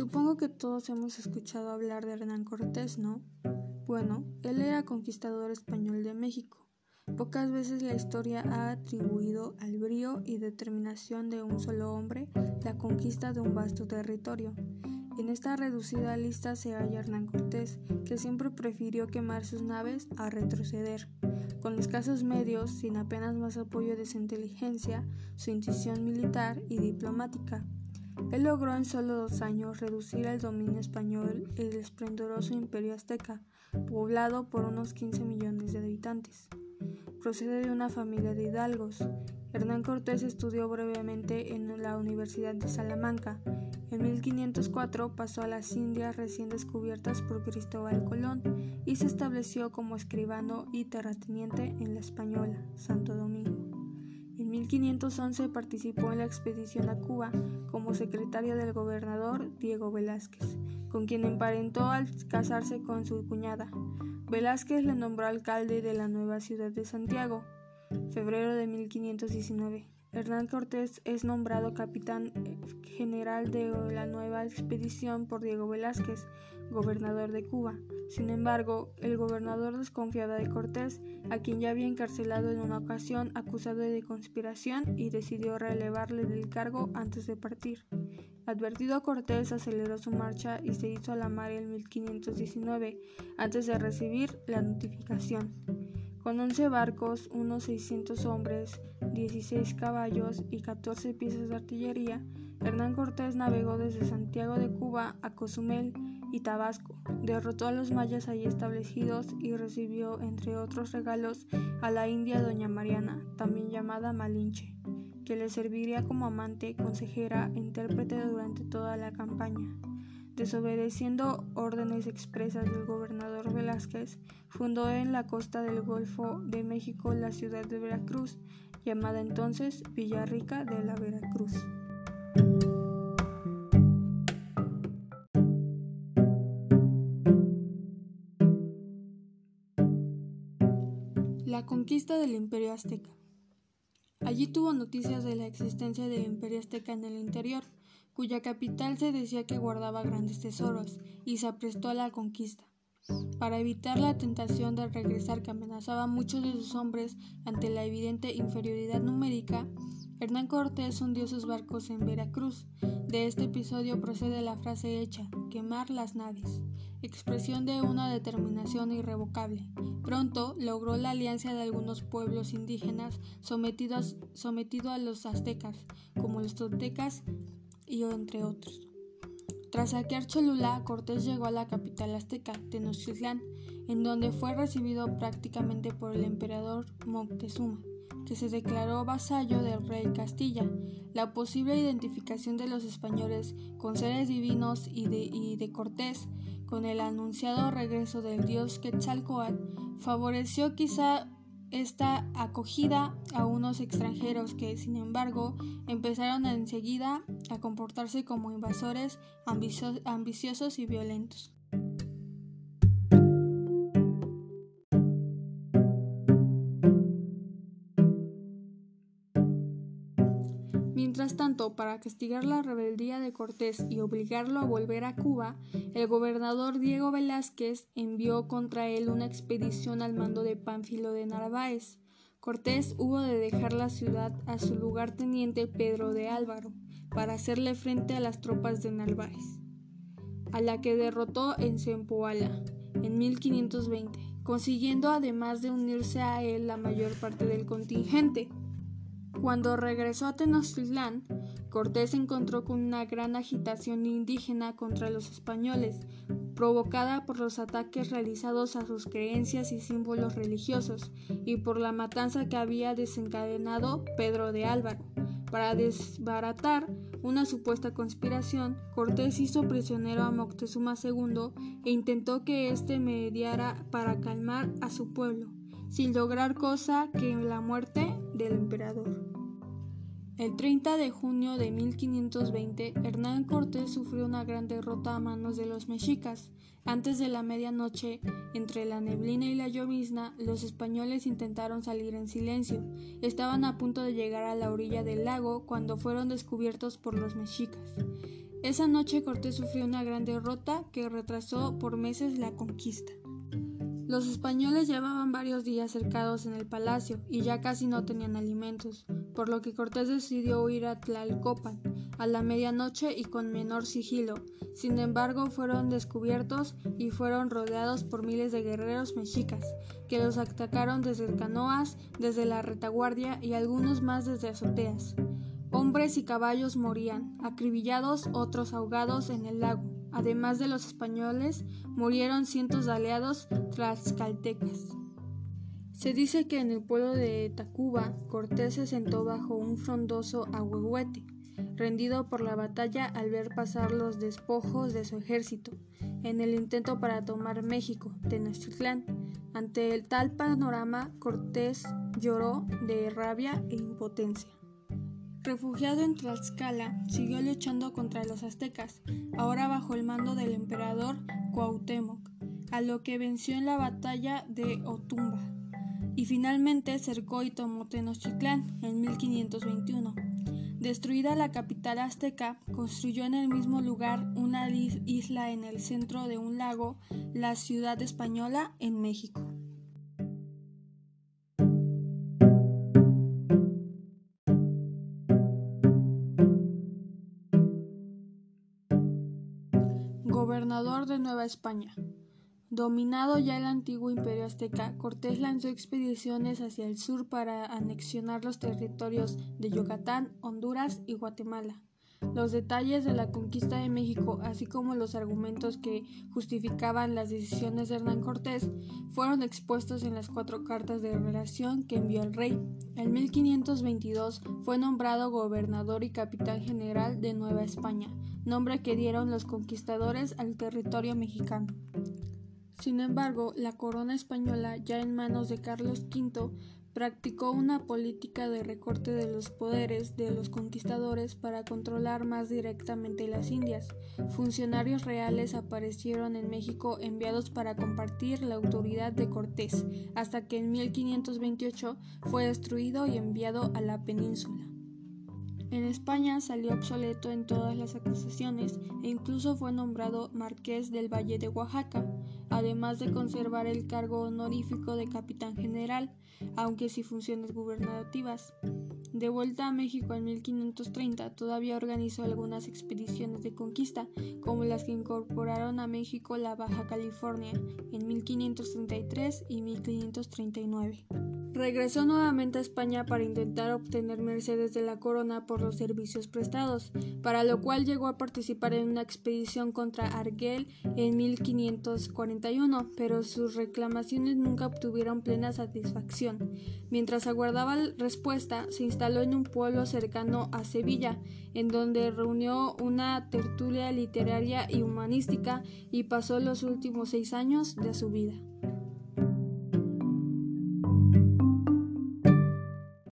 Supongo que todos hemos escuchado hablar de Hernán Cortés, ¿no? Bueno, él era conquistador español de México. Pocas veces la historia ha atribuido al brío y determinación de un solo hombre la conquista de un vasto territorio. En esta reducida lista se halla Hernán Cortés, que siempre prefirió quemar sus naves a retroceder. Con escasos medios, sin apenas más apoyo de su inteligencia, su intuición militar y diplomática, él logró en solo dos años reducir el dominio español el esplendoroso imperio azteca, poblado por unos 15 millones de habitantes. Procede de una familia de hidalgos. Hernán Cortés estudió brevemente en la Universidad de Salamanca. En 1504 pasó a las Indias recién descubiertas por Cristóbal Colón y se estableció como escribano y terrateniente en la Española, Santo Domingo. En 1511 participó en la expedición a Cuba como secretario del gobernador Diego Velázquez, con quien emparentó al casarse con su cuñada. Velázquez le nombró alcalde de la nueva ciudad de Santiago, febrero de 1519. Hernán Cortés es nombrado capitán general de la nueva expedición por Diego Velázquez, gobernador de Cuba. Sin embargo, el gobernador desconfiaba de Cortés, a quien ya había encarcelado en una ocasión acusado de conspiración y decidió relevarle del cargo antes de partir. Advertido Cortés aceleró su marcha y se hizo a la mar en 1519 antes de recibir la notificación. Con 11 barcos, unos 600 hombres, 16 caballos y 14 piezas de artillería, Hernán Cortés navegó desde Santiago de Cuba a Cozumel y Tabasco, derrotó a los mayas allí establecidos y recibió, entre otros regalos, a la india Doña Mariana, también llamada Malinche, que le serviría como amante, consejera e intérprete durante toda la campaña. Desobedeciendo órdenes expresas del gobernador Velázquez, fundó en la costa del Golfo de México la ciudad de Veracruz, llamada entonces Villarrica de la Veracruz. La conquista del Imperio Azteca. Allí tuvo noticias de la existencia del Imperio Azteca en el interior, cuya capital se decía que guardaba grandes tesoros, y se aprestó a la conquista. Para evitar la tentación de regresar que amenazaba a muchos de sus hombres ante la evidente inferioridad numérica, Hernán Cortés hundió sus barcos en Veracruz. De este episodio procede la frase hecha, quemar las naves, expresión de una determinación irrevocable. Pronto logró la alianza de algunos pueblos indígenas sometidos, sometido a los aztecas, como los toltecas y entre otros. Tras saquear Cholula, Cortés llegó a la capital azteca, Tenochtitlán, en donde fue recibido prácticamente por el emperador Moctezuma, que se declaró vasallo del rey Castilla. La posible identificación de los españoles con seres divinos y de, y de Cortés con el anunciado regreso del dios Quetzalcoatl favoreció quizá esta acogida a unos extranjeros que, sin embargo, empezaron enseguida a comportarse como invasores ambiciosos y violentos. Mientras tanto, para castigar la rebeldía de Cortés y obligarlo a volver a Cuba, el gobernador Diego Velázquez envió contra él una expedición al mando de Pánfilo de Narváez. Cortés hubo de dejar la ciudad a su lugarteniente Pedro de Álvaro para hacerle frente a las tropas de Narváez, a la que derrotó en Zempoala en 1520, consiguiendo además de unirse a él la mayor parte del contingente. Cuando regresó a Tenochtitlán, Cortés se encontró con una gran agitación indígena contra los españoles, provocada por los ataques realizados a sus creencias y símbolos religiosos y por la matanza que había desencadenado Pedro de Álvaro. Para desbaratar una supuesta conspiración, Cortés hizo prisionero a Moctezuma II e intentó que éste mediara para calmar a su pueblo, sin lograr cosa que la muerte del emperador. El 30 de junio de 1520, Hernán Cortés sufrió una gran derrota a manos de los mexicas. Antes de la medianoche, entre la neblina y la llovizna, los españoles intentaron salir en silencio. Estaban a punto de llegar a la orilla del lago cuando fueron descubiertos por los mexicas. Esa noche Cortés sufrió una gran derrota que retrasó por meses la conquista. Los españoles llevaban varios días cercados en el palacio y ya casi no tenían alimentos, por lo que Cortés decidió huir a Tlalcopan a la medianoche y con menor sigilo. Sin embargo, fueron descubiertos y fueron rodeados por miles de guerreros mexicas, que los atacaron desde canoas, desde la retaguardia y algunos más desde azoteas. Hombres y caballos morían, acribillados, otros ahogados en el lago. Además de los españoles, murieron cientos de aliados tlaxcaltecas. Se dice que en el pueblo de Tacuba, Cortés se sentó bajo un frondoso ahuehuete, rendido por la batalla al ver pasar los despojos de su ejército, en el intento para tomar México, Tenochtitlán. Ante el tal panorama, Cortés lloró de rabia e impotencia. Refugiado en Tlaxcala, siguió luchando contra los aztecas, ahora bajo el mando del emperador Cuauhtémoc, a lo que venció en la batalla de Otumba, y finalmente cercó y tomó Tenochtitlán en 1521. Destruida la capital azteca, construyó en el mismo lugar una isla en el centro de un lago, la ciudad española en México. De Nueva España. Dominado ya el antiguo imperio azteca, Cortés lanzó expediciones hacia el sur para anexionar los territorios de Yucatán, Honduras y Guatemala. Los detalles de la conquista de México, así como los argumentos que justificaban las decisiones de Hernán Cortés, fueron expuestos en las cuatro cartas de relación que envió el rey. En 1522 fue nombrado gobernador y capitán general de Nueva España, nombre que dieron los conquistadores al territorio mexicano. Sin embargo, la corona española, ya en manos de Carlos V, practicó una política de recorte de los poderes de los conquistadores para controlar más directamente las Indias. Funcionarios reales aparecieron en México enviados para compartir la autoridad de Cortés, hasta que en 1528 fue destruido y enviado a la península. En España salió obsoleto en todas las acusaciones e incluso fue nombrado marqués del Valle de Oaxaca, además de conservar el cargo honorífico de capitán general, aunque sin funciones gubernativas. De vuelta a México en 1530, todavía organizó algunas expediciones de conquista, como las que incorporaron a México la Baja California en 1533 y 1539. Regresó nuevamente a España para intentar obtener mercedes de la corona por los servicios prestados, para lo cual llegó a participar en una expedición contra Arguel en 1541, pero sus reclamaciones nunca obtuvieron plena satisfacción. Mientras aguardaba respuesta, se instaló en un pueblo cercano a Sevilla, en donde reunió una tertulia literaria y humanística y pasó los últimos seis años de su vida.